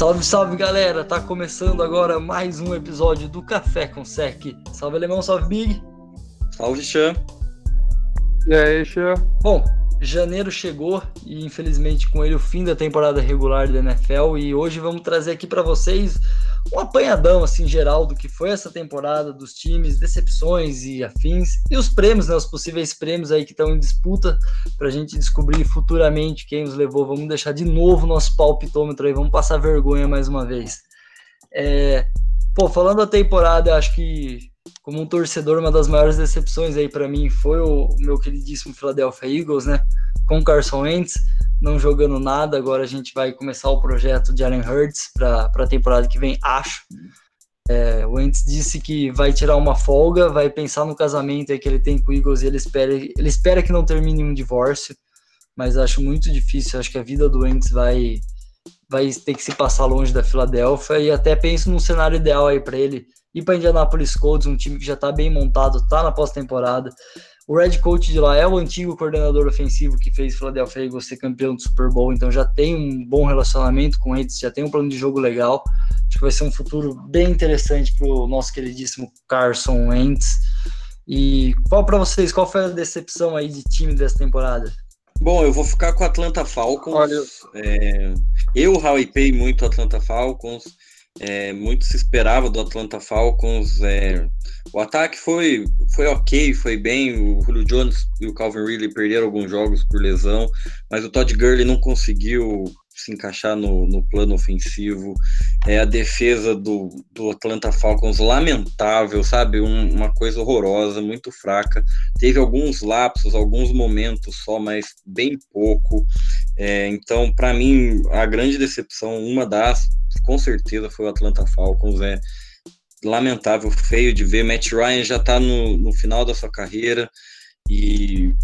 Salve, salve galera! Tá começando agora mais um episódio do Café com Sec. Salve Alemão, salve Big! Salve Chan! E aí, Chan? Bom, janeiro chegou e infelizmente com ele o fim da temporada regular da NFL e hoje vamos trazer aqui para vocês um apanhadão assim geral do que foi essa temporada dos times, decepções e afins e os prêmios, né, os possíveis prêmios aí que estão em disputa para a gente descobrir futuramente quem os levou. Vamos deixar de novo nosso palpitômetro aí, vamos passar vergonha mais uma vez. É, pô, falando da temporada, acho que como um torcedor, uma das maiores decepções aí para mim foi o, meu queridíssimo Philadelphia Eagles, né? Com Carson Wentz não jogando nada. Agora a gente vai começar o projeto de Allen Hurts para a temporada que vem, acho. É, o Wentz disse que vai tirar uma folga, vai pensar no casamento que ele tem com o Eagles e ele espera, ele espera que não termine um divórcio, mas acho muito difícil. Acho que a vida do Wentz vai, vai ter que se passar longe da Filadélfia e até penso num cenário ideal aí para ele ir para Indianapolis Colts, um time que já está bem montado, está na pós-temporada. O Red Coach de lá é o antigo coordenador ofensivo que fez Philadelphia Eagles ser campeão do Super Bowl, então já tem um bom relacionamento com eles, já tem um plano de jogo legal. Acho que vai ser um futuro bem interessante para o nosso queridíssimo Carson Wentz. E qual para vocês, qual foi a decepção aí de time dessa temporada? Bom, eu vou ficar com o Atlanta Falcons. Olha. É, eu hypei muito o Atlanta Falcons. É, muito se esperava do Atlanta Falcons. É, o ataque foi, foi ok, foi bem. O Julio Jones e o Calvin Ridley perderam alguns jogos por lesão, mas o Todd Gurley não conseguiu se encaixar no, no plano ofensivo. É, a defesa do, do Atlanta Falcons lamentável, sabe? Um, uma coisa horrorosa, muito fraca. Teve alguns lapsos, alguns momentos só, mas bem pouco. É, então, para mim, a grande decepção, uma das, com certeza, foi o Atlanta Falcons. É lamentável, feio de ver. Matt Ryan já está no, no final da sua carreira e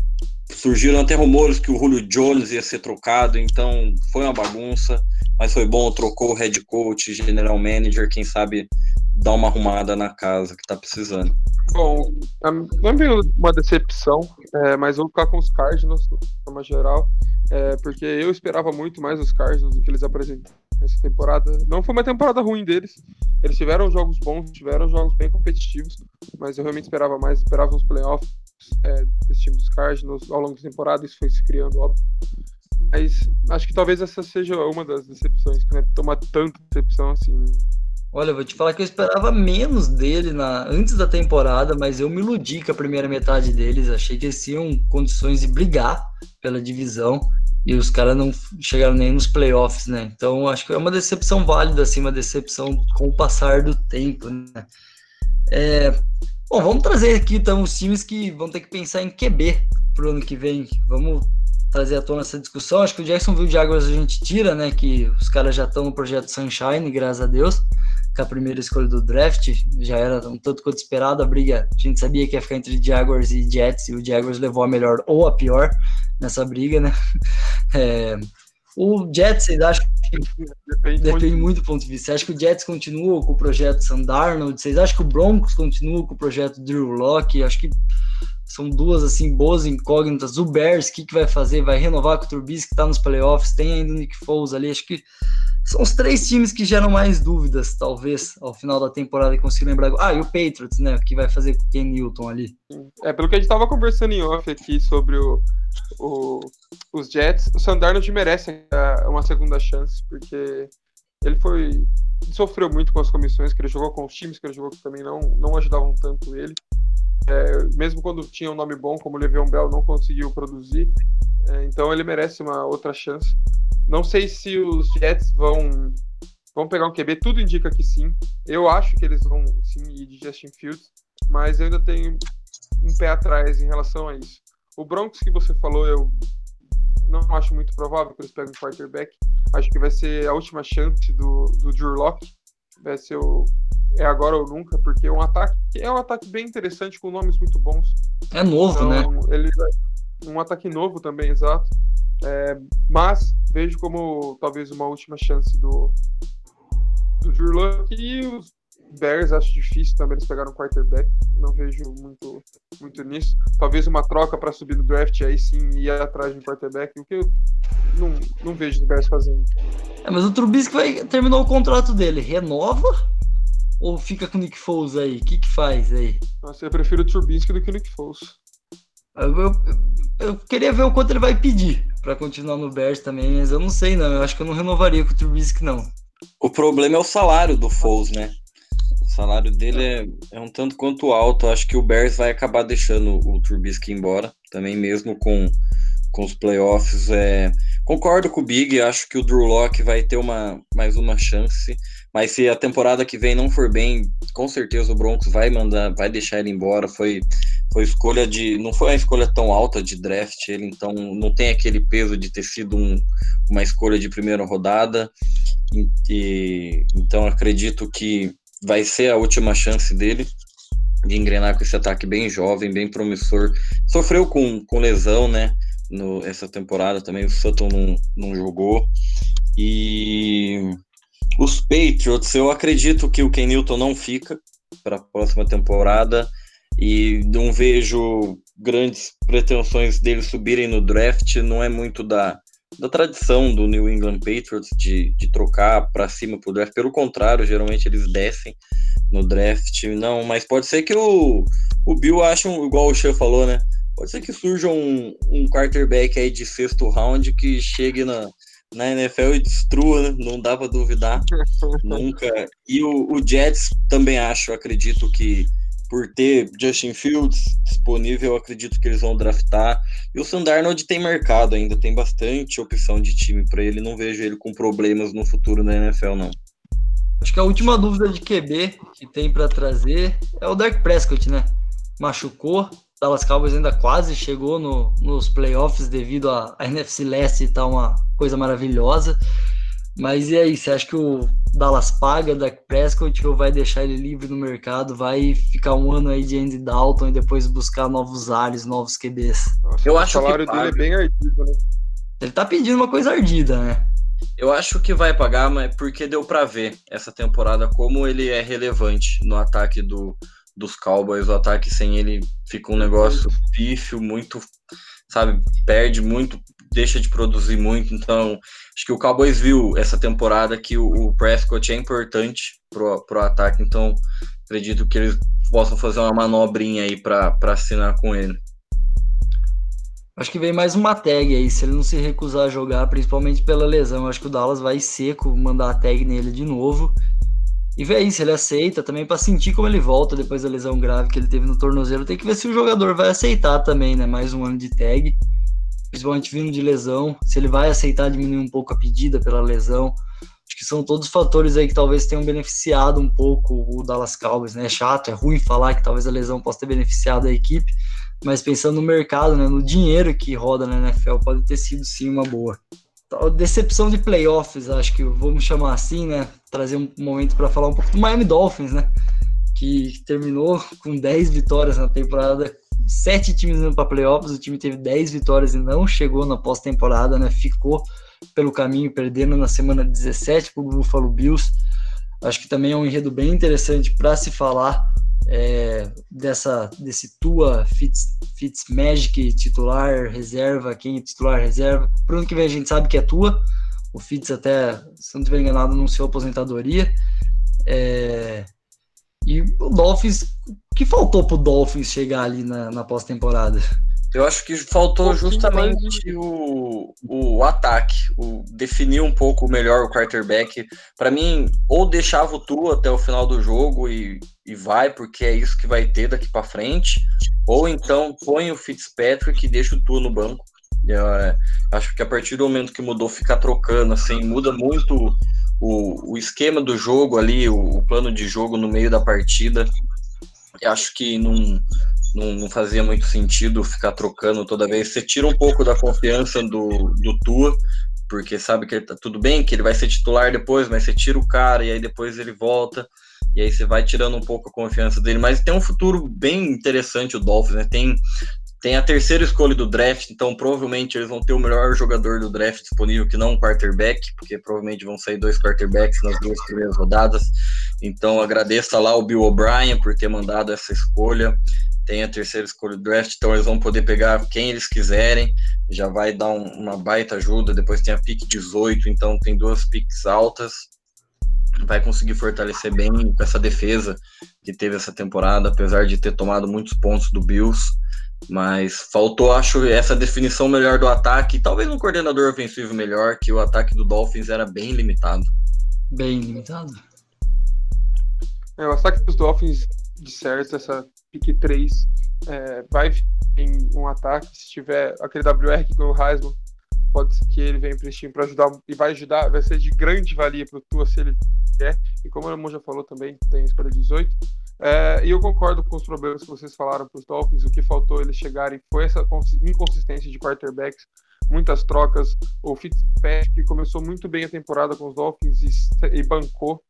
surgiram até rumores que o Julio Jones ia ser trocado, então foi uma bagunça, mas foi bom, trocou o head coach, general manager, quem sabe dar uma arrumada na casa que tá precisando. Bom, não uma decepção, é, mas vou ficar com os Cardinals, de forma geral, é, porque eu esperava muito mais os Cardinals do que eles apresentaram essa temporada. Não foi uma temporada ruim deles, eles tiveram jogos bons, tiveram jogos bem competitivos, mas eu realmente esperava mais, esperava uns playoffs, é, desse time dos Cardinals ao longo da temporada, isso foi se criando, óbvio. Mas acho que talvez essa seja uma das decepções, que não é toma tanta decepção assim. Olha, vou te falar que eu esperava menos dele na, antes da temporada, mas eu me iludi com a primeira metade deles. Achei que eles tinham condições de brigar pela divisão e os caras não chegaram nem nos playoffs, né? Então acho que é uma decepção válida, assim, uma decepção com o passar do tempo, né? É, Bom, vamos trazer aqui então os times que vão ter que pensar em QB pro ano que vem. Vamos trazer à tona essa discussão. Acho que o Jacksonville Jaguars a gente tira, né? Que os caras já estão no projeto Sunshine, graças a Deus, com a primeira escolha do draft. Já era um tanto quanto esperado a briga. A gente sabia que ia ficar entre Jaguars e Jets, e o Jaguars levou a melhor ou a pior nessa briga, né? É, o Jets, que depende, depende muito. muito do ponto de vista? Você acha que o Jets continua com o projeto Sandarnold? Vocês acham que o Broncos continua com o projeto Drew Locke? Acho que são duas assim boas incógnitas. O Bears, o que, que vai fazer? Vai renovar com o Trubisky que está nos playoffs? Tem ainda o Nick Foles ali. Acho que são os três times que geram mais dúvidas, talvez, ao final da temporada e consigo lembrar. Ah, e o Patriots, né? Que vai fazer com o Ken Newton ali. É, pelo que a gente estava conversando em off aqui sobre o, o, os Jets, o Sandarnold merece é, uma segunda chance, porque ele foi. Ele sofreu muito com as comissões que ele jogou, com os times que ele jogou que também não, não ajudavam tanto ele. É, mesmo quando tinha um nome bom, como o Le'Veon Bell, não conseguiu produzir. É, então ele merece uma outra chance. Não sei se os Jets vão, vão pegar um QB, tudo indica que sim. Eu acho que eles vão sim ir de Justin Fields, mas eu ainda tenho um pé atrás em relação a isso. O Broncos que você falou, eu não acho muito provável que eles peguem um quarterback. Acho que vai ser a última chance do, do Drew Locke. Vai ser o. É agora ou nunca, porque é um ataque é um ataque bem interessante, com nomes muito bons. É novo, então, né? Ele, um ataque novo também, exato. É, mas vejo como talvez uma última chance do, do Locke e os Bears acho difícil também eles pegaram um quarterback. Não vejo muito, muito nisso. Talvez uma troca para subir no draft aí sim ir atrás de um quarterback, o que eu não, não vejo os Bears fazendo. É, mas o Trubisky vai, terminou o contrato dele. Renova ou fica com o Nick Foles aí? O que que faz aí? Nossa, eu prefiro o Trubisky do que o Nick Foles. Eu, eu, eu queria ver o quanto ele vai pedir para continuar no Bears também, mas eu não sei não. Eu acho que eu não renovaria com o Trubisky não. O problema é o salário do Foles, né? O salário dele é, é um tanto quanto alto. Acho que o Bears vai acabar deixando o Trubisky embora, também mesmo com, com os playoffs. É... Concordo com o Big, acho que o Drew Locke vai ter uma, mais uma chance. Mas se a temporada que vem não for bem, com certeza o Broncos vai mandar, vai deixar ele embora. Foi, foi escolha de, não foi uma escolha tão alta de draft, ele então não tem aquele peso de ter sido um, uma escolha de primeira rodada. E, então acredito que vai ser a última chance dele de engrenar com esse ataque bem jovem, bem promissor. Sofreu com, com lesão, né? No, essa temporada também o Sutton não, não jogou. E os Patriots, eu acredito que o Ken Newton não fica para a próxima temporada e não vejo grandes pretensões dele subirem no draft. Não é muito da, da tradição do New England Patriots de, de trocar para cima para o draft. Pelo contrário, geralmente eles descem no draft. Não, mas pode ser que o, o Bill ache, um, igual o Xê falou, né? Pode ser que surja um, um quarterback aí de sexto round que chegue na, na NFL e destrua, né? não dá para duvidar nunca. E o, o, Jets também acho, acredito que por ter Justin Fields disponível, acredito que eles vão draftar. E o Sandarnold tem mercado ainda, tem bastante opção de time para ele, não vejo ele com problemas no futuro na NFL não. Acho que a última dúvida de QB que tem para trazer é o Dark Prescott, né? Machucou, Dallas Cowboys ainda quase chegou no, nos playoffs devido à NFC Leste e tá uma coisa maravilhosa. Mas e aí, você acha que o Dallas paga da Prescott ou vai deixar ele livre no mercado, vai ficar um ano aí de Andy Dalton e depois buscar novos ares, novos QBs? Nossa, eu acho o salário dele é bem ardido, né? Ele tá pedindo uma coisa ardida, né? Eu acho que vai pagar, mas porque deu para ver essa temporada como ele é relevante no ataque do, dos Cowboys, o ataque sem ele fica um negócio pífio, muito, sabe, perde muito, deixa de produzir muito. Então, acho que o Cowboys viu essa temporada que o, o Prescott é importante pro, pro ataque, então acredito que eles possam fazer uma manobrinha aí para assinar com ele. Acho que vem mais uma tag aí, se ele não se recusar a jogar, principalmente pela lesão. Acho que o Dallas vai seco mandar a tag nele de novo e ver aí se ele aceita também para sentir como ele volta depois da lesão grave que ele teve no tornozelo. Tem que ver se o jogador vai aceitar também, né? Mais um ano de tag, principalmente vindo de lesão. Se ele vai aceitar diminuir um pouco a pedida pela lesão. Acho que são todos fatores aí que talvez tenham beneficiado um pouco o Dallas Cowboys, né? É chato, é ruim falar que talvez a lesão possa ter beneficiado a equipe, mas pensando no mercado, né, no dinheiro que roda na NFL, pode ter sido sim uma boa. Decepção de playoffs, acho que vamos chamar assim, né? Trazer um momento para falar um pouco do Miami Dolphins, né? Que terminou com 10 vitórias na temporada, sete times indo para playoffs, o time teve 10 vitórias e não chegou na pós-temporada, né? Ficou pelo caminho, perdendo na semana 17 para o Buffalo Bills. Acho que também é um enredo bem interessante para se falar é, dessa desse tua Fitz, Fitz Magic titular reserva, quem é titular reserva. Pro ano que vem a gente sabe que é tua. O Fitz até, se não estiver enganado, anunciou aposentadoria. É, e o Dolphins, o que faltou pro Dolphins chegar ali na, na pós-temporada? Eu acho que faltou justamente o, o ataque, o definir um pouco melhor o quarterback. Para mim, ou deixava o Tua até o final do jogo e, e vai, porque é isso que vai ter daqui para frente, ou então põe o Fitzpatrick e deixa o Tua no banco. Eu, é, acho que a partir do momento que mudou, ficar trocando, assim, muda muito o, o esquema do jogo ali, o, o plano de jogo no meio da partida. Eu acho que não não, não, fazia muito sentido ficar trocando toda vez. Você tira um pouco da confiança do, do Tua, porque sabe que ele tá tudo bem, que ele vai ser titular depois, mas você tira o cara e aí depois ele volta. E aí você vai tirando um pouco a confiança dele, mas tem um futuro bem interessante o Dolphins, né? Tem tem a terceira escolha do draft, então provavelmente eles vão ter o melhor jogador do draft disponível que não um quarterback, porque provavelmente vão sair dois quarterbacks nas duas primeiras rodadas. Então agradeça lá o Bill O'Brien por ter mandado essa escolha. Tem a terceira escolha do draft, então eles vão poder pegar quem eles quiserem. Já vai dar um, uma baita ajuda. Depois tem a pick 18, então tem duas picks altas. Vai conseguir fortalecer bem com essa defesa que teve essa temporada, apesar de ter tomado muitos pontos do Bills. Mas faltou, acho, essa definição melhor do ataque, talvez um coordenador ofensivo melhor, que o ataque do Dolphins era bem limitado. Bem limitado. É, o ataque dos Dolphins, de certo, essa pick 3 é, vai em um ataque. Se tiver aquele WR que ganhou o Heisman, pode ser que ele venha para esse time para ajudar e vai ajudar, vai ser de grande valia para o Tua se ele quer. E como o Ramon já falou também, tem escolha 18. É, e eu concordo com os problemas que vocês falaram para os Dolphins. O que faltou eles chegarem foi essa inconsistência de quarterbacks, muitas trocas. O Fitzpatrick começou muito bem a temporada com os Dolphins e, e bancou.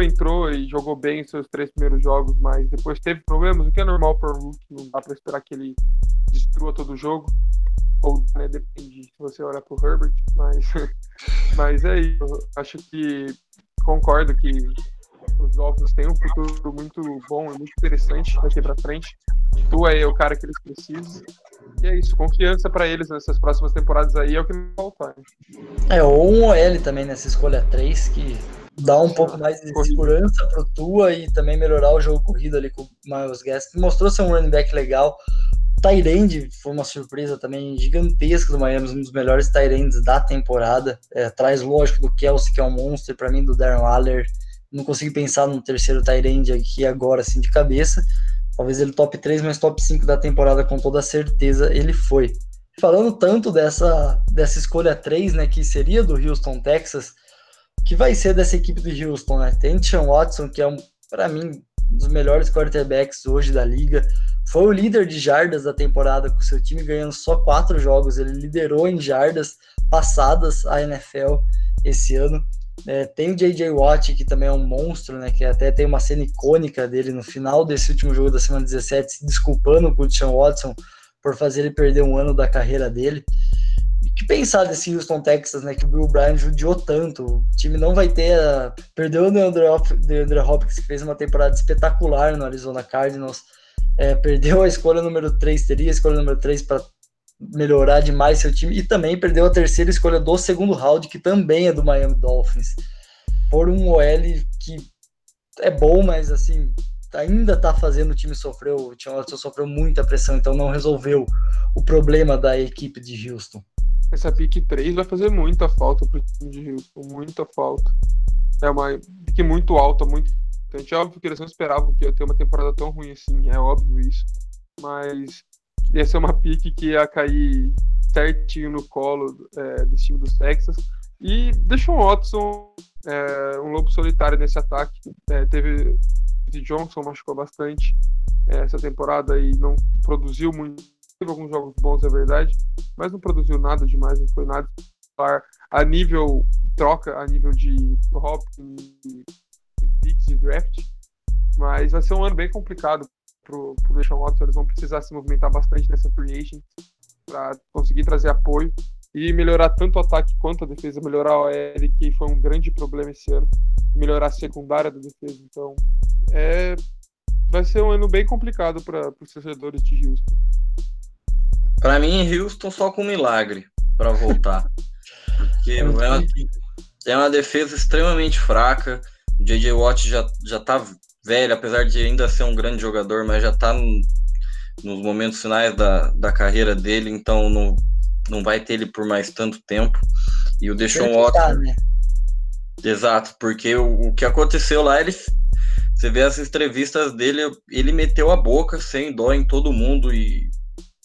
Entrou e jogou bem os seus três primeiros jogos, mas depois teve problemas, o que é normal para o Hulk. Não dá para esperar que ele destrua todo o jogo. Ou né, depende se você olhar para o Herbert, mas, mas é isso. Acho que concordo que os Dolphins têm um futuro muito bom e muito interessante daqui para frente. Tu é o cara que eles precisam. E é isso, confiança para eles nessas próximas temporadas aí é o que não falta. É, ou um OL também nessa escolha 3 que dá um pouco mais de segurança pro Tua e também melhorar o jogo corrido ali com o Miles que mostrou ser um running back legal. Tyrande foi uma surpresa também gigantesca do Miami, um dos melhores Tyrands da temporada. É, atrás, lógico, do Kelsey, que é um monstro, para mim, do Darren Waller não consigo pensar no terceiro Tyrande aqui agora, assim, de cabeça. Talvez ele top 3, mas top 5 da temporada, com toda certeza, ele foi. Falando tanto dessa, dessa escolha 3, né, que seria do Houston, Texas, que vai ser dessa equipe do Houston, né? Tem Sean Watson, que é, um, para mim, um dos melhores quarterbacks hoje da liga. Foi o líder de jardas da temporada, com seu time ganhando só quatro jogos. Ele liderou em jardas passadas a NFL esse ano. É, tem o J.J. Watt, que também é um monstro, né? Que até tem uma cena icônica dele no final desse último jogo da semana 17, se desculpando com o Sean Watson por fazer ele perder um ano da carreira dele. E que pensar desse Houston Texas, né? Que o Bill Bryan judiou tanto. O time não vai ter. A... Perdeu o DeAndre, Hopkins, que fez uma temporada espetacular no Arizona Cardinals. É, perdeu a escolha número 3, teria a escolha número 3 para melhorar demais seu time e também perdeu a terceira escolha do segundo round, que também é do Miami Dolphins, por um OL que é bom, mas assim, ainda tá fazendo o time sofrer, o time Watson sofreu muita pressão, então não resolveu o problema da equipe de Houston. Essa pick 3 vai fazer muita falta pro time de Houston, muita falta. É uma pick muito alta, muito importante. É óbvio que eles não esperavam que ia ter uma temporada tão ruim assim, é óbvio isso. Mas ia ser uma pique que ia cair certinho no colo é, desse time dos Texas. E deixou o Watson é, um lobo solitário nesse ataque. É, teve o Johnson machucou bastante é, essa temporada e não produziu muito. Teve alguns jogos bons, é verdade, mas não produziu nada demais, não foi nada a nível troca, a nível de Hopkins e picks de draft. Mas vai ser um ano bem complicado pro, pro Deshaun Watson, eles vão precisar se movimentar bastante nessa free agent para conseguir trazer apoio e melhorar tanto o ataque quanto a defesa, melhorar o OL, que foi um grande problema esse ano, melhorar a secundária da defesa. Então, é, vai ser um ano bem complicado para os torcedores de Houston. Para mim, Houston só com um milagre para voltar. Porque é uma, é uma defesa extremamente fraca. O J.J. Watt já, já tá velho, apesar de ainda ser um grande jogador, mas já está nos momentos finais da, da carreira dele, então não, não vai ter ele por mais tanto tempo. E o Deshaun Watson. Né? Exato, porque o, o que aconteceu lá, ele. Você vê as entrevistas dele, ele meteu a boca sem dó em todo mundo e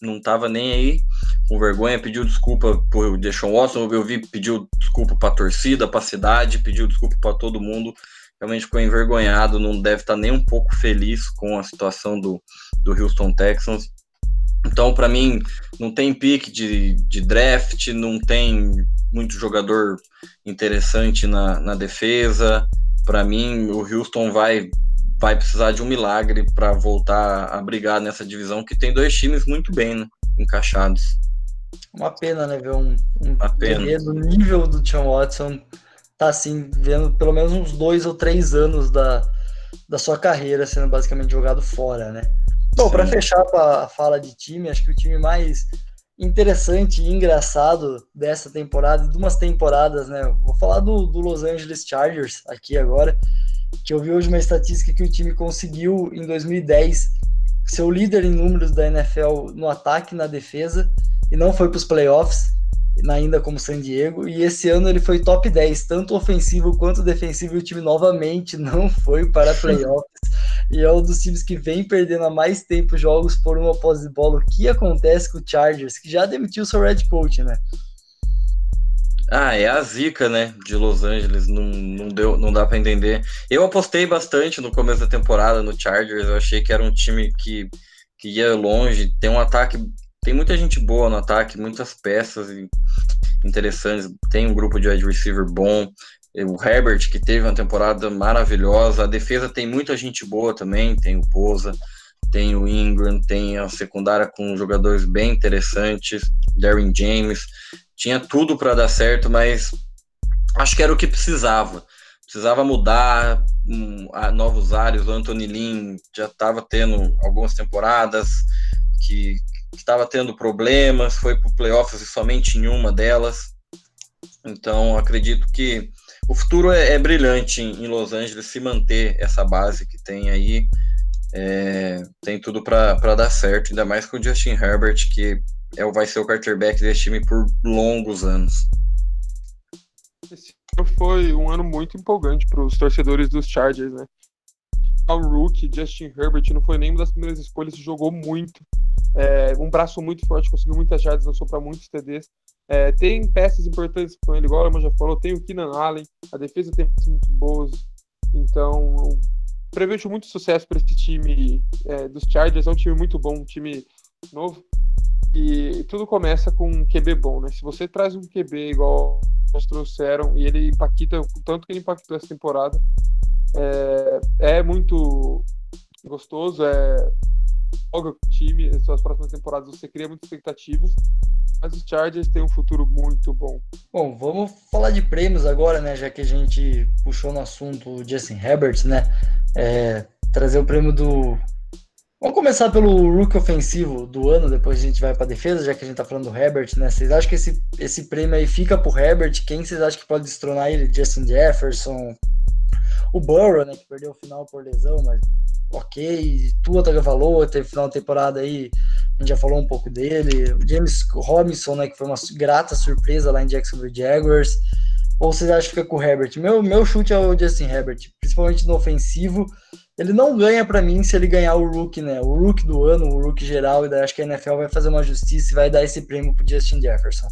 não tava nem aí, com vergonha, pediu desculpa por Deshaun Watson, eu vi, pediu desculpa pra torcida, pra cidade, pediu desculpa para todo mundo realmente ficou envergonhado, não deve estar nem um pouco feliz com a situação do, do Houston Texans. Então, para mim, não tem pique de, de draft, não tem muito jogador interessante na, na defesa. Para mim, o Houston vai, vai precisar de um milagre para voltar a brigar nessa divisão, que tem dois times muito bem né, encaixados. Uma pena, né? Ver um, um do nível do Sean Watson tá assim, vendo pelo menos uns dois ou três anos da, da sua carreira sendo basicamente jogado fora, né? Bom, para fechar a fala de time, acho que o time mais interessante e engraçado dessa temporada, de umas temporadas, né? Vou falar do, do Los Angeles Chargers aqui agora, que eu vi hoje uma estatística que o time conseguiu em 2010 ser o líder em números da NFL no ataque e na defesa, e não foi para os playoffs ainda como San Diego, e esse ano ele foi top 10, tanto ofensivo quanto defensivo, e o time novamente não foi para playoffs, e é um dos times que vem perdendo há mais tempo jogos por uma posse de bola. O que acontece com o Chargers, que já demitiu seu head coach, né? Ah, é a zica, né, de Los Angeles, não, não, deu, não dá para entender. Eu apostei bastante no começo da temporada no Chargers, eu achei que era um time que, que ia longe, tem um ataque tem muita gente boa no ataque, muitas peças interessantes. Tem um grupo de wide receiver bom. O Herbert, que teve uma temporada maravilhosa. A defesa tem muita gente boa também. Tem o Poza, tem o Ingram, tem a secundária com jogadores bem interessantes. Darren James. Tinha tudo para dar certo, mas acho que era o que precisava. Precisava mudar um, a novos áreas. O Anthony Lynn já estava tendo algumas temporadas que, estava tendo problemas, foi para o playoffs e somente em uma delas. Então, acredito que o futuro é, é brilhante em, em, Los Angeles se manter essa base que tem aí. É, tem tudo para dar certo, ainda mais com o Justin Herbert, que é, vai ser o quarterback desse time por longos anos. Esse ano foi um ano muito empolgante para os torcedores dos Chargers, né? O rookie Justin Herbert não foi nem uma das primeiras escolhas, jogou muito. É, um braço muito forte, conseguiu muitas jardas, lançou para muitos TDs. É, tem peças importantes com ele, igual a já falou, tem o Keenan Allen, a defesa tem peças muito boas. Então, prevejo muito sucesso para esse time é, dos Chargers. É um time muito bom, um time novo. E tudo começa com um QB bom, né? Se você traz um QB igual eles trouxeram e ele impacta o tanto que ele impactou essa temporada, é, é muito gostoso, é joga o time, suas próximas temporadas você cria muitas expectativas, mas os Chargers têm um futuro muito bom. Bom, vamos falar de prêmios agora, né? Já que a gente puxou no assunto o Justin Herbert, né? É, trazer o prêmio do. Vamos começar pelo rookie ofensivo do ano, depois a gente vai para defesa, já que a gente tá falando do Herbert, né? Vocês acham que esse, esse prêmio aí fica pro Herbert? Quem vocês acham que pode destronar ele? Justin Jefferson? O Burrow, né? Que perdeu o final por lesão, mas ok. Tua Tagovailoa teve final de temporada aí, a gente já falou um pouco dele. O James Robinson, né, que foi uma grata surpresa lá em Jacksonville Jaguars. Ou vocês acham que fica com o Herbert? Meu, meu chute é o Justin Herbert, principalmente no ofensivo. Ele não ganha para mim se ele ganhar o rookie, né? O rookie do ano, o rookie geral, e daí acho que a NFL vai fazer uma justiça e vai dar esse prêmio pro Justin Jefferson.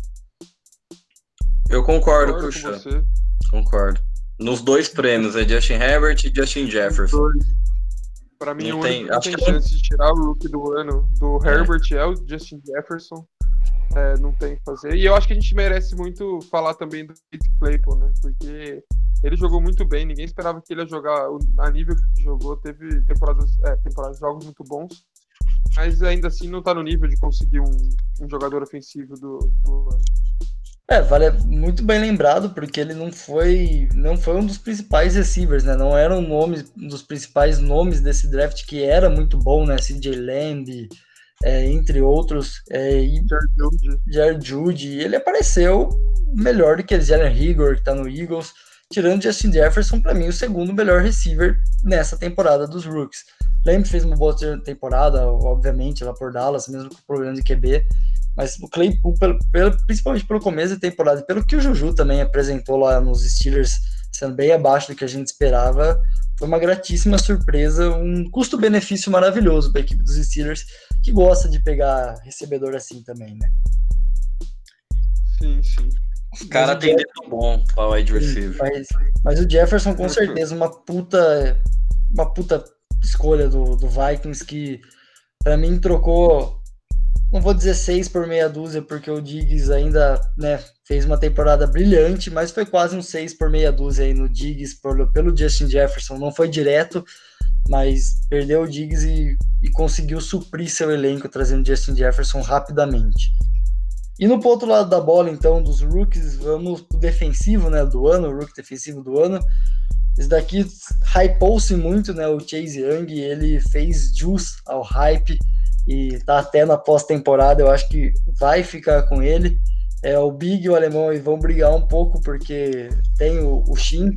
Eu concordo, concordo com Concordo. Nos dois prêmios, é Justin Herbert e Justin Jefferson. Para mim, não o único tem, que tem chance de tirar o rookie do ano do é. Herbert é o Justin Jefferson. É, não tem que fazer. E eu acho que a gente merece muito falar também do Pete Claypool, né? Porque ele jogou muito bem, ninguém esperava que ele ia jogar a nível que ele jogou. Teve temporadas, é, temporadas jogos muito bons, mas ainda assim não tá no nível de conseguir um, um jogador ofensivo do, do ano. É, vale muito bem lembrado, porque ele não foi não foi um dos principais receivers, né? Não era um nome, um dos principais nomes desse draft que era muito bom, né? CJ Lamb, é, entre outros, é, e Jared Judy. Ele apareceu melhor do que Jalen Rigor, que tá no Eagles, tirando Justin Jefferson, para mim, o segundo melhor receiver nessa temporada dos Rooks. Lamb fez uma boa temporada, obviamente, lá por Dallas, mesmo com problema de QB mas o Claypool, pelo, pelo, principalmente pelo começo da temporada, pelo que o Juju também apresentou lá nos Steelers, sendo bem abaixo do que a gente esperava, foi uma gratíssima surpresa, um custo-benefício maravilhoso para a equipe dos Steelers, que gosta de pegar recebedor assim também, né? Sim, sim. Os caras têm dedo bom para o wide receiver. Mas, mas, o Jefferson, com certeza, uma puta, uma puta escolha do, do Vikings que, para mim, trocou não vou dizer seis por meia dúzia, porque o Diggs ainda né, fez uma temporada brilhante, mas foi quase um seis por meia dúzia aí no Diggs pelo, pelo Justin Jefferson. Não foi direto, mas perdeu o Diggs e, e conseguiu suprir seu elenco, trazendo Justin Jefferson rapidamente. E no outro lado da bola, então, dos rookies, vamos pro defensivo, né, do ano, o rookie defensivo do ano. Esse daqui hypou-se muito, né, o Chase Young, ele fez jus ao hype e tá até na pós-temporada, eu acho que vai ficar com ele. É, o Big e o Alemão vão brigar um pouco, porque tem o, o Shin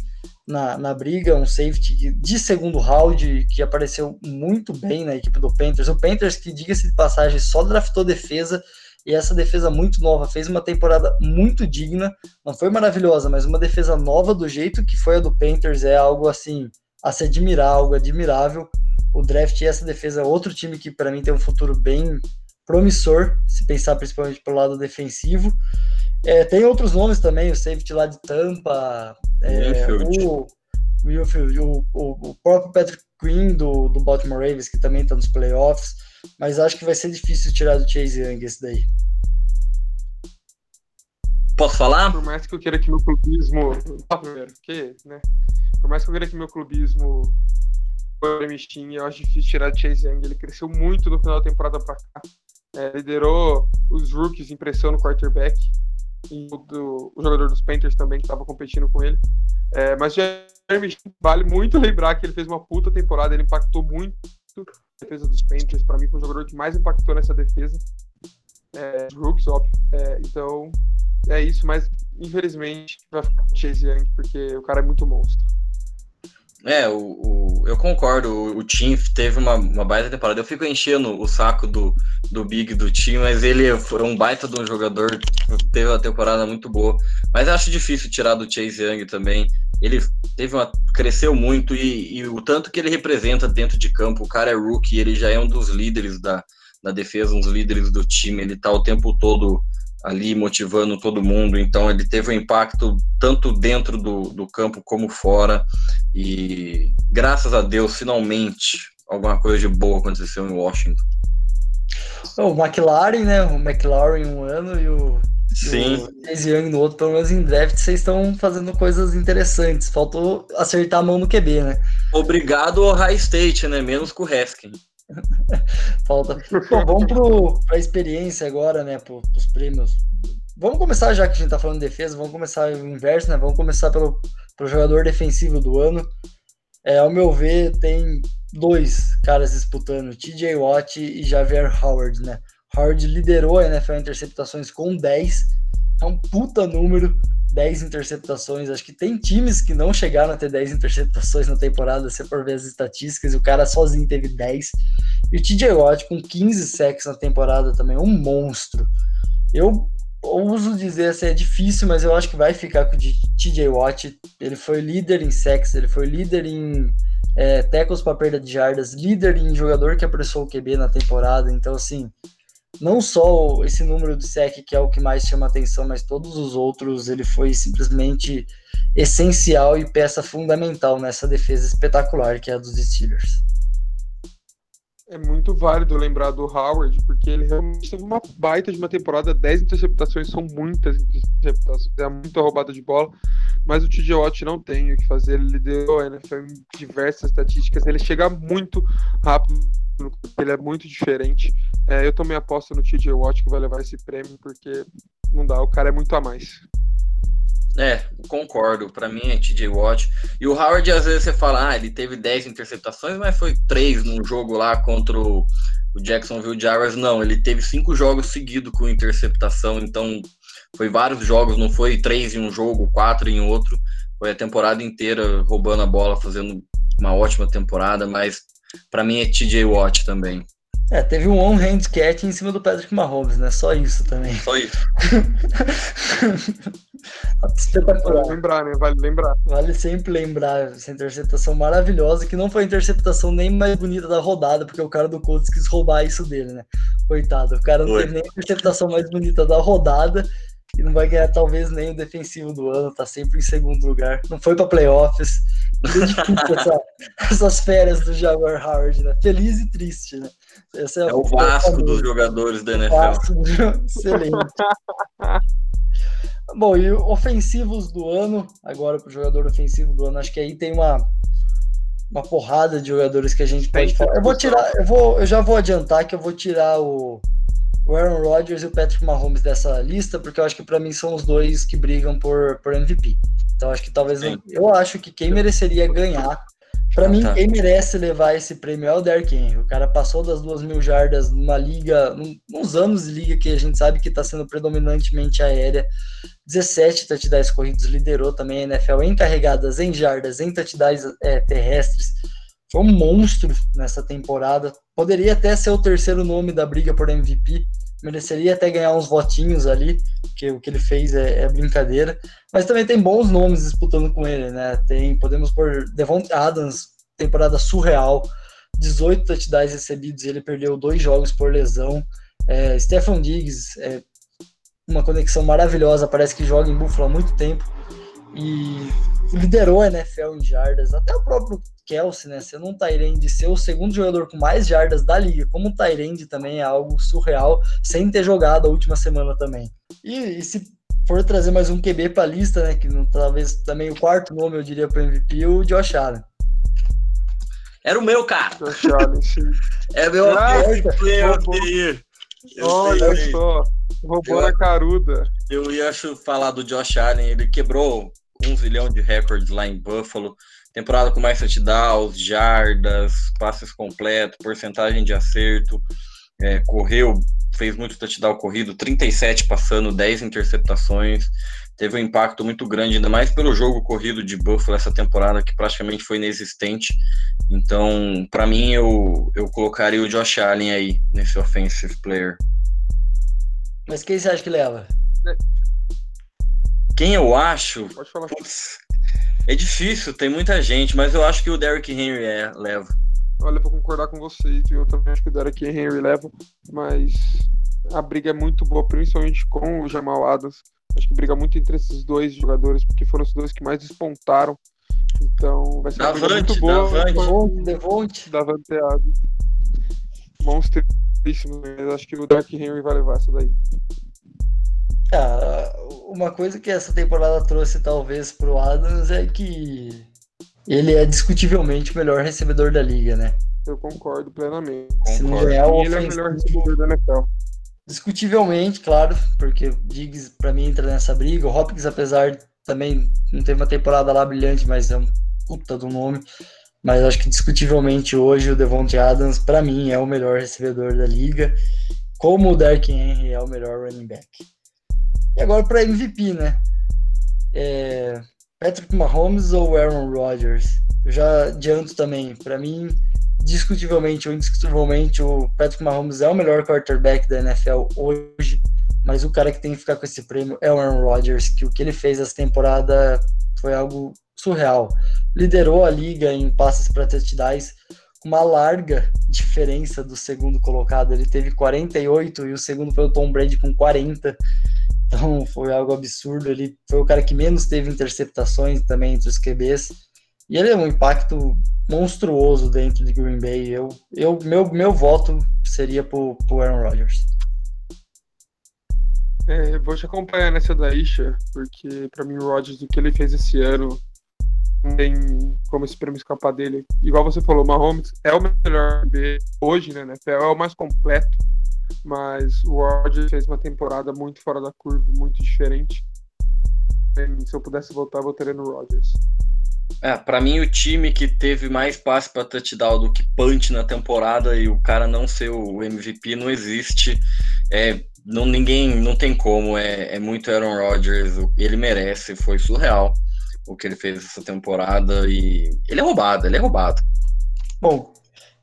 na, na briga, um safety de segundo round que apareceu muito bem na equipe do Panthers. O Panthers, que diga-se de passagem, só draftou defesa e essa defesa muito nova fez uma temporada muito digna. Não foi maravilhosa, mas uma defesa nova do jeito que foi a do Panthers é algo assim a se admirar, algo admirável. O draft e essa defesa é outro time que para mim tem um futuro bem promissor, se pensar principalmente pelo lado defensivo. É, tem outros nomes também, o safety lá de Tampa, é, o, o, o, o, próprio Patrick Green do, do Baltimore Ravens, que também está nos playoffs, mas acho que vai ser difícil tirar do Chase Young esse daí. Posso falar? Por mais que eu queira que meu clubismo. primeiro, que, né? Por mais que eu queira que meu clubismo eu acho difícil tirar Chase Young. Ele cresceu muito no final da temporada para cá. É, liderou os rookies em pressão no quarterback e o, do, o jogador dos Panthers também que estava competindo com ele. É, mas Jeremy vale muito lembrar que ele fez uma puta temporada, ele impactou muito a defesa dos Panthers. Para mim, foi o jogador que mais impactou nessa defesa. É, rookies, óbvio. É, então, é isso, mas infelizmente vai ficar Chase Young, porque o cara é muito monstro. É, o, o, eu concordo. O, o Tim teve uma, uma baita temporada. Eu fico enchendo o saco do, do Big do Tim, mas ele foi um baita de um jogador. Teve uma temporada muito boa. Mas acho difícil tirar do Chase Young também. Ele teve uma, cresceu muito e, e o tanto que ele representa dentro de campo. O cara é rookie, ele já é um dos líderes da, da defesa, um dos líderes do time. Ele tá o tempo todo ali motivando todo mundo. Então ele teve um impacto tanto dentro do, do campo como fora. E graças a Deus, finalmente, alguma coisa de boa aconteceu em Washington. O McLaren, né? O McLaren um ano e o Sim. Chase Young no outro, pelo menos em draft, vocês estão fazendo coisas interessantes. Faltou acertar a mão no QB, né? Obrigado ao High State, né? Menos com o Haskin. Falta. Bom, vamos para a experiência agora, né? Para os prêmios. Vamos começar, já que a gente está falando de defesa, vamos começar o inverso, né? Vamos começar pelo, pelo jogador defensivo do ano. É, ao meu ver, tem dois caras disputando, TJ Watt e Javier Howard, né? Howard liderou a NFL interceptações com 10, é um puta número. 10 interceptações. Acho que tem times que não chegaram a ter 10 interceptações na temporada, se for ver as estatísticas, e o cara sozinho teve 10. E o TJ Watt com 15 sacks na temporada também, um monstro. Eu ouso dizer assim, é difícil, mas eu acho que vai ficar com o TJ Watt. Ele foi líder em sacks, ele foi líder em é, tackles para perda de jardas, líder em jogador que apressou o QB na temporada. Então, assim, não só esse número de sec que é o que mais chama atenção, mas todos os outros, ele foi simplesmente essencial e peça fundamental nessa defesa espetacular que é a dos Steelers. É muito válido lembrar do Howard, porque ele realmente teve uma baita de uma temporada, 10 interceptações são muitas interceptações, é muita roubada de bola, mas o TJ Watt não tem o que fazer, ele liderou a NFL em diversas estatísticas, ele chega muito rápido, ele é muito diferente, é, eu também aposto no TJ Watt que vai levar esse prêmio, porque não dá, o cara é muito a mais. É, concordo. Para mim é TJ Watt. E o Howard, às vezes você fala, ah, ele teve 10 interceptações, mas foi 3 num jogo lá contra o, Jacksonville Jaguars. Não, ele teve 5 jogos seguidos com interceptação, então foi vários jogos, não foi 3 em um jogo, 4 em outro. Foi a temporada inteira roubando a bola, fazendo uma ótima temporada, mas para mim é TJ Watt também. É, teve um on-hand catch em cima do Patrick Mahomes, né? Só isso também. Só isso. Espetacular. Vale lembrar, né? Vale lembrar. Vale sempre lembrar essa interceptação maravilhosa, que não foi a interceptação nem mais bonita da rodada, porque o cara do Colts quis roubar isso dele, né? Coitado, o cara não Oi. teve nem a interceptação mais bonita da rodada e não vai ganhar talvez nem o defensivo do ano, tá sempre em segundo lugar. Não foi para playoffs. essa, essas férias do Jaguar Howard, né? Feliz e triste, né? Esse é, é o Vasco dos jogadores da NFL. Vasco, excelente. Bom, e ofensivos do ano, agora para o jogador ofensivo do ano, acho que aí tem uma, uma porrada de jogadores que a gente pode falar. Eu vou tirar, eu vou, eu já vou adiantar que eu vou tirar o, o Aaron Rodgers e o Patrick Mahomes dessa lista, porque eu acho que para mim são os dois que brigam por, por MVP. Então acho que talvez eu, eu acho que quem mereceria ganhar, para mim tá. quem merece levar esse prêmio é o Derrick Henry. O cara passou das duas mil jardas numa liga, uns anos de liga que a gente sabe que está sendo predominantemente aérea. 17 touchdowns corridos, liderou também a NFL em carregadas, em jardas, em touchdowns é, terrestres foi um monstro nessa temporada. Poderia até ser o terceiro nome da briga por MVP. Mereceria até ganhar uns votinhos ali, que o que ele fez é, é brincadeira. Mas também tem bons nomes disputando com ele, né? Tem, podemos pôr Devon Adams, temporada surreal, 18 touchdowns recebidos e ele perdeu dois jogos por lesão. É, Stefan Diggs, é, uma conexão maravilhosa, parece que joga em Buffalo há muito tempo e liderou a NFL em jardas. Até o próprio Kelsey, né? Sendo um Tyrande, ser o segundo jogador com mais jardas da liga, como um Tyrande também é algo surreal, sem ter jogado a última semana também. E, e se for trazer mais um QB para a lista, né? Que talvez também o quarto nome eu diria para MVP, o Josh Allen. Era o meu, cara. Josh Allen, sim. É meu ah, player Olha só, roubou a caruda. Eu ia falar do Josh Allen, ele quebrou um zilhão de recordes lá em Buffalo. Temporada com mais touchdowns, jardas, passes completos, porcentagem de acerto. É, correu, fez muito touchdown corrido, 37 passando, 10 interceptações. Teve um impacto muito grande, ainda mais pelo jogo corrido de Buffalo essa temporada, que praticamente foi inexistente. Então, para mim, eu, eu colocaria o Josh Allen aí, nesse offensive player. Mas quem você acha que leva? Quem eu acho. Pode falar. Putz, é difícil, tem muita gente, mas eu acho que o Derrick Henry é, leva. Olha, vou concordar com você, eu também acho que o Derrick Henry leva, mas a briga é muito boa, principalmente com o Jamal Adams. Acho que briga muito entre esses dois jogadores, porque foram os dois que mais despontaram. Então vai ser uma briga muito boa. Davante, Devonte. Davante Adams. Monstríssimo, mas acho que o Derrick Henry vai levar essa daí. Ah, uma coisa que essa temporada trouxe talvez pro Adams é que ele é discutivelmente o melhor recebedor da liga, né? Eu concordo plenamente. Se não ganhar o ele é o melhor recebedor da NFL. Discutivelmente, claro, porque o Diggs para mim entra nessa briga. O Hopkins, apesar também não teve uma temporada lá brilhante, mas é um puta do nome. Mas acho que discutivelmente hoje o Devontae Adams para mim é o melhor recebedor da liga, como o Derrick Henry é o melhor running back. E agora para MVP, né? É, Patrick Mahomes ou Aaron Rodgers? Eu já adianto também, para mim, discutivelmente ou indiscutivelmente, o Patrick Mahomes é o melhor quarterback da NFL hoje, mas o cara que tem que ficar com esse prêmio é o Aaron Rodgers, que o que ele fez essa temporada foi algo surreal. Liderou a liga em passes para touchdowns, com uma larga diferença do segundo colocado. Ele teve 48 e o segundo foi o Tom Brady com 40. Então foi algo absurdo. Ele foi o cara que menos teve interceptações também entre os QBs. E ele é um impacto monstruoso dentro de Green Bay. Eu, eu, meu, meu voto seria pro, pro Aaron Rodgers. É, vou te acompanhar nessa daí, porque para mim o Rodgers, do que ele fez esse ano, não tem como esse prêmio escapar dele. Igual você falou, Mahomes é o melhor B hoje, né, NFL, é o mais completo mas o Rodgers fez uma temporada muito fora da curva, muito diferente. Se eu pudesse voltar, eu votaria no Rodgers. É, para mim o time que teve mais passe para touchdown do que punch na temporada e o cara não ser o MVP não existe. É, não ninguém não tem como, é, é muito Aaron Rodgers, ele merece, foi surreal o que ele fez essa temporada e ele é roubado, ele é roubado. Bom,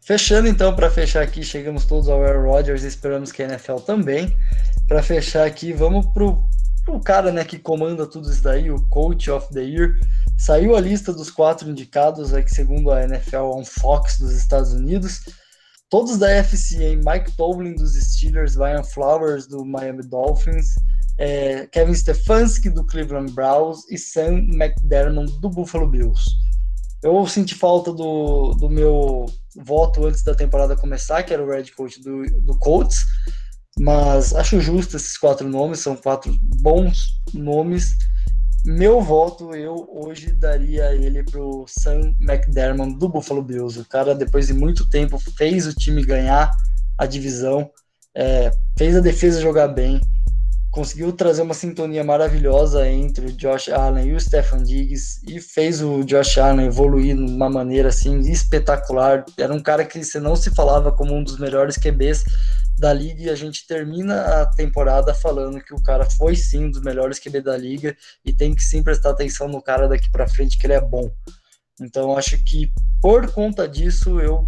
Fechando então, para fechar aqui, chegamos todos ao Aaron Rodgers e esperamos que a NFL também. Para fechar aqui, vamos pro, pro cara né, que comanda tudo isso daí, o Coach of the Year. Saiu a lista dos quatro indicados, aqui, segundo a NFL on Fox dos Estados Unidos. Todos da FCA, Mike Tomlin dos Steelers, Ryan Flowers do Miami Dolphins, é, Kevin Stefanski do Cleveland Browns e Sam McDermott do Buffalo Bills. Eu senti falta do, do meu voto antes da temporada começar, que era o Red Coach do, do Colts, mas acho justo esses quatro nomes, são quatro bons nomes. Meu voto, eu hoje daria ele pro Sam McDermott do Buffalo Bills. O cara, depois de muito tempo, fez o time ganhar a divisão. é, fez a defesa jogar bem, conseguiu trazer uma sintonia maravilhosa entre o Josh Allen e o Stefan Diggs e fez o Josh Allen evoluir de uma maneira assim espetacular. Era um cara que você não se falava como um dos melhores QBs da liga e a gente termina a temporada falando que o cara foi sim um dos melhores QB da liga e tem que sim prestar atenção no cara daqui para frente que ele é bom. Então acho que por conta disso eu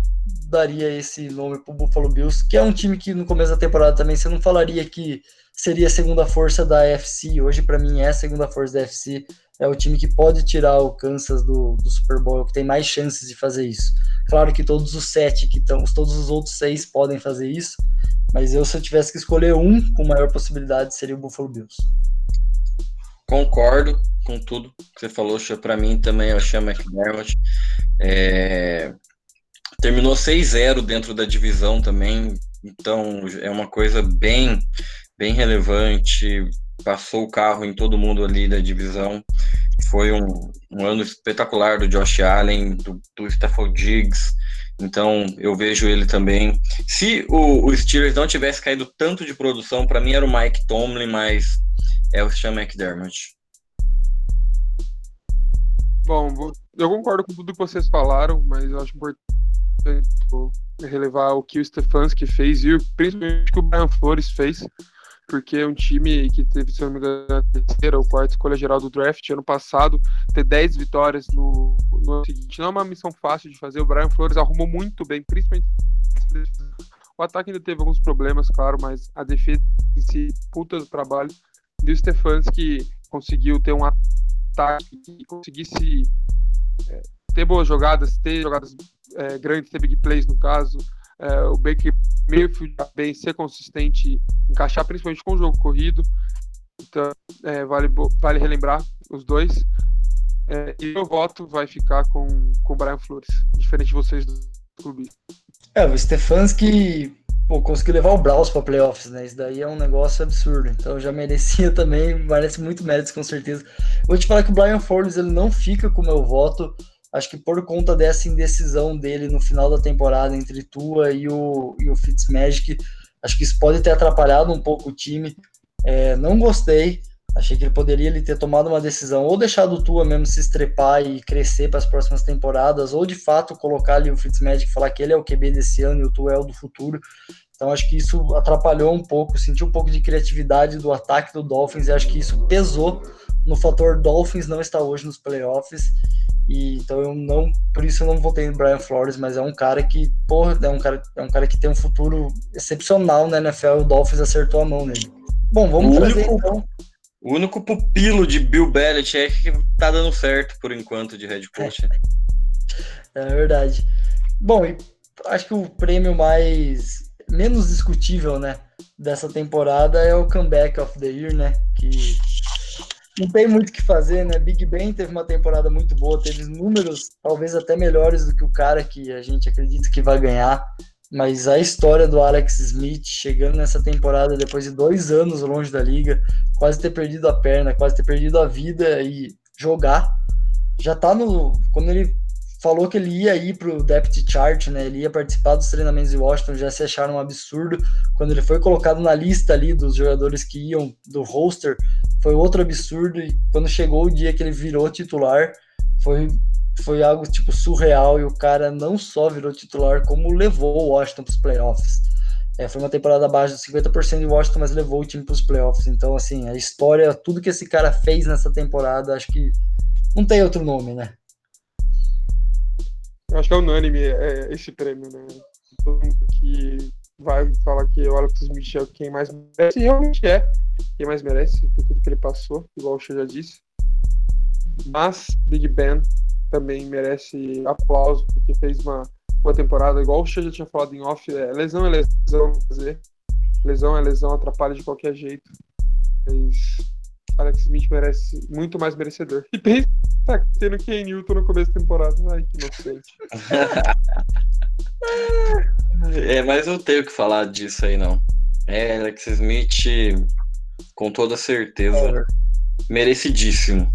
daria esse nome pro Buffalo Bills, que é um time que no começo da temporada também você não falaria que seria a segunda força da AFC. Hoje, para mim, é a segunda força da AFC. É o time que pode tirar o Kansas do, do Super Bowl, que tem mais chances de fazer isso. Claro que todos os sete que estão, todos os outros seis podem fazer isso, mas eu, se eu tivesse que escolher um com maior possibilidade, seria o Buffalo Bills. Concordo com tudo que você falou, para mim também eu chamo McDermott. É... Terminou 6-0 dentro da divisão também, então é uma coisa bem bem relevante, passou o carro em todo mundo ali da divisão. Foi um, um ano espetacular do Josh Allen, do, do Stafford Diggs. Então eu vejo ele também. Se o, o Steelers não tivesse caído tanto de produção, para mim era o Mike Tomlin, mas é o Sean McDermott. Bom, eu concordo com tudo que vocês falaram, mas eu acho importante relevar o que o Stefanski fez e principalmente o que o Brian Flores fez porque um time que teve, se não me engano, a terceira ou quarta escolha geral do draft ano passado, ter 10 vitórias no, no ano seguinte. Não é uma missão fácil de fazer. O Brian Flores arrumou muito bem, principalmente. O ataque ainda teve alguns problemas, claro, mas a defesa em si, puta do trabalho. E o Stefanski conseguiu ter um ataque que conseguisse é, ter boas jogadas, ter jogadas é, grandes, ter big plays no caso, é, o Baker Mayfield bem, ser consistente, encaixar principalmente com o jogo corrido. Então, é, vale, vale relembrar os dois. É, e meu voto vai ficar com, com o Brian Flores, diferente de vocês do clube. É, o Stefanski pô, conseguiu levar o Braus para playoffs, né? Isso daí é um negócio absurdo. Então já merecia também, merece muito méritos com certeza. Vou te falar que o Brian Flores ele não fica com o meu voto Acho que por conta dessa indecisão dele no final da temporada entre Tua e o, e o Fitzmagic, acho que isso pode ter atrapalhado um pouco o time. É, não gostei. Achei que ele poderia ele ter tomado uma decisão ou deixado o Tua mesmo se estrepar e crescer para as próximas temporadas, ou de fato colocar ali o Fitzmagic e falar que ele é o QB desse ano e o Tua é o do futuro. Então acho que isso atrapalhou um pouco, senti um pouco de criatividade do ataque do Dolphins e acho que isso pesou no fator Dolphins não estar hoje nos playoffs e então eu não, por isso eu não votei no Brian Flores, mas é um cara que, porra, é um cara, é um cara que tem um futuro excepcional na NFL, o Dolphins acertou a mão nele. Bom, vamos o trazer único, então. O único pupilo de Bill Belichick que tá dando certo por enquanto de head coach. É, é verdade. Bom, e acho que o prêmio mais menos discutível, né, dessa temporada é o comeback of the year, né, que não tem muito o que fazer, né? Big Ben teve uma temporada muito boa, teve números talvez até melhores do que o cara que a gente acredita que vai ganhar. Mas a história do Alex Smith chegando nessa temporada depois de dois anos longe da liga, quase ter perdido a perna, quase ter perdido a vida e jogar, já tá no. Quando ele falou que ele ia ir para o depth chart, né? Ele ia participar dos treinamentos de Washington, já se acharam um absurdo. Quando ele foi colocado na lista ali dos jogadores que iam do roster, foi outro absurdo. E quando chegou o dia que ele virou titular, foi, foi algo tipo surreal. E o cara não só virou titular, como levou o Washington para os playoffs. É, foi uma temporada abaixo de 50% de Washington, mas levou o time para os playoffs. Então, assim, a história, tudo que esse cara fez nessa temporada, acho que não tem outro nome, né? Acho que é unânime é, esse prêmio, né? Todo mundo que vai falar que o Alex Smith é quem mais merece, realmente é quem mais merece por tudo que ele passou, igual o Xê já disse. Mas Big Ben também merece aplauso, porque fez uma boa temporada, igual o Xê já tinha falado em off, é, lesão é lesão fazer. Lesão é lesão, atrapalha de qualquer jeito. Mas Alex Smith merece muito mais merecedor. E pensa tendo Ken Newton no começo da temporada. Ai, que inocente. é, mas eu tenho que falar disso aí, não. É, Alex Smith, com toda certeza, é. merecidíssimo.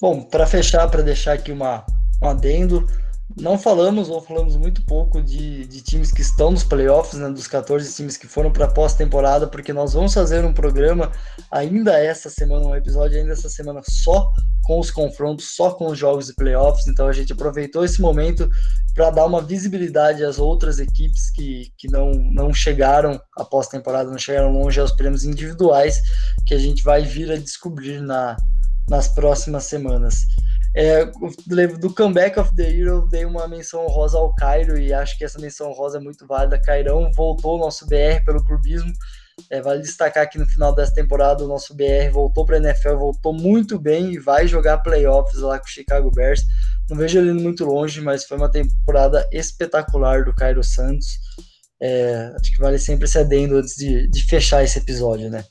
Bom, para fechar, para deixar aqui uma, um adendo, não falamos ou falamos muito pouco de, de times que estão nos playoffs, né, dos 14 times que foram para pós-temporada, porque nós vamos fazer um programa ainda essa semana, um episódio ainda essa semana só com os confrontos, só com os jogos de playoffs. Então a gente aproveitou esse momento para dar uma visibilidade às outras equipes que, que não, não chegaram à pós-temporada, não chegaram longe aos prêmios individuais, que a gente vai vir a descobrir na, nas próximas semanas. É, do Comeback of the Year eu dei uma menção rosa ao Cairo e acho que essa menção rosa é muito válida. Cairão voltou ao nosso BR pelo clubismo. É, vale destacar que no final dessa temporada o nosso BR voltou para a NFL, voltou muito bem e vai jogar playoffs lá com o Chicago Bears. Não vejo ele indo muito longe, mas foi uma temporada espetacular do Cairo Santos. É, acho que vale sempre esse adendo antes de, de fechar esse episódio, né?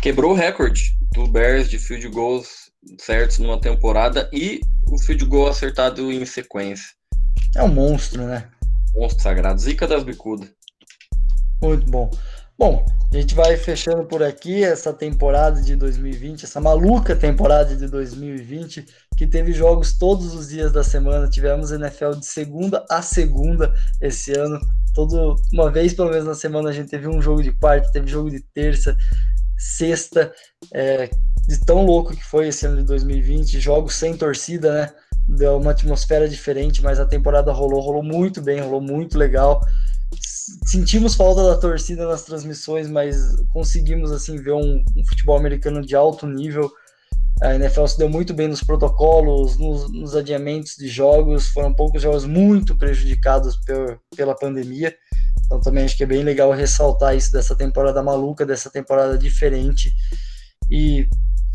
Quebrou o recorde do Bears de field goals certos numa temporada e o field goal acertado em sequência. É um monstro, né? Monstro sagrado. Zica das bicudas. Muito bom. Bom, a gente vai fechando por aqui essa temporada de 2020, essa maluca temporada de 2020, que teve jogos todos os dias da semana. Tivemos NFL de segunda a segunda esse ano. Todo, uma vez pelo menos na semana a gente teve um jogo de quarta, teve jogo de terça, sexta. É, de tão louco que foi esse ano de 2020, jogos sem torcida, né? Deu uma atmosfera diferente, mas a temporada rolou, rolou muito bem, rolou muito legal. Sentimos falta da torcida nas transmissões, mas conseguimos assim ver um, um futebol americano de alto nível. A NFL se deu muito bem nos protocolos, nos, nos adiamentos de jogos. Foram poucos jogos muito prejudicados per, pela pandemia. Então também acho que é bem legal ressaltar isso dessa temporada maluca, dessa temporada diferente. E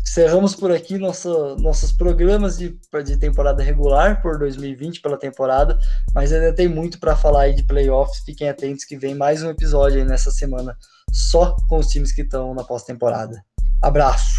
Encerramos por aqui nosso, nossos programas de, de temporada regular por 2020 pela temporada, mas ainda tem muito para falar aí de playoffs. Fiquem atentos que vem mais um episódio aí nessa semana só com os times que estão na pós-temporada. Abraço!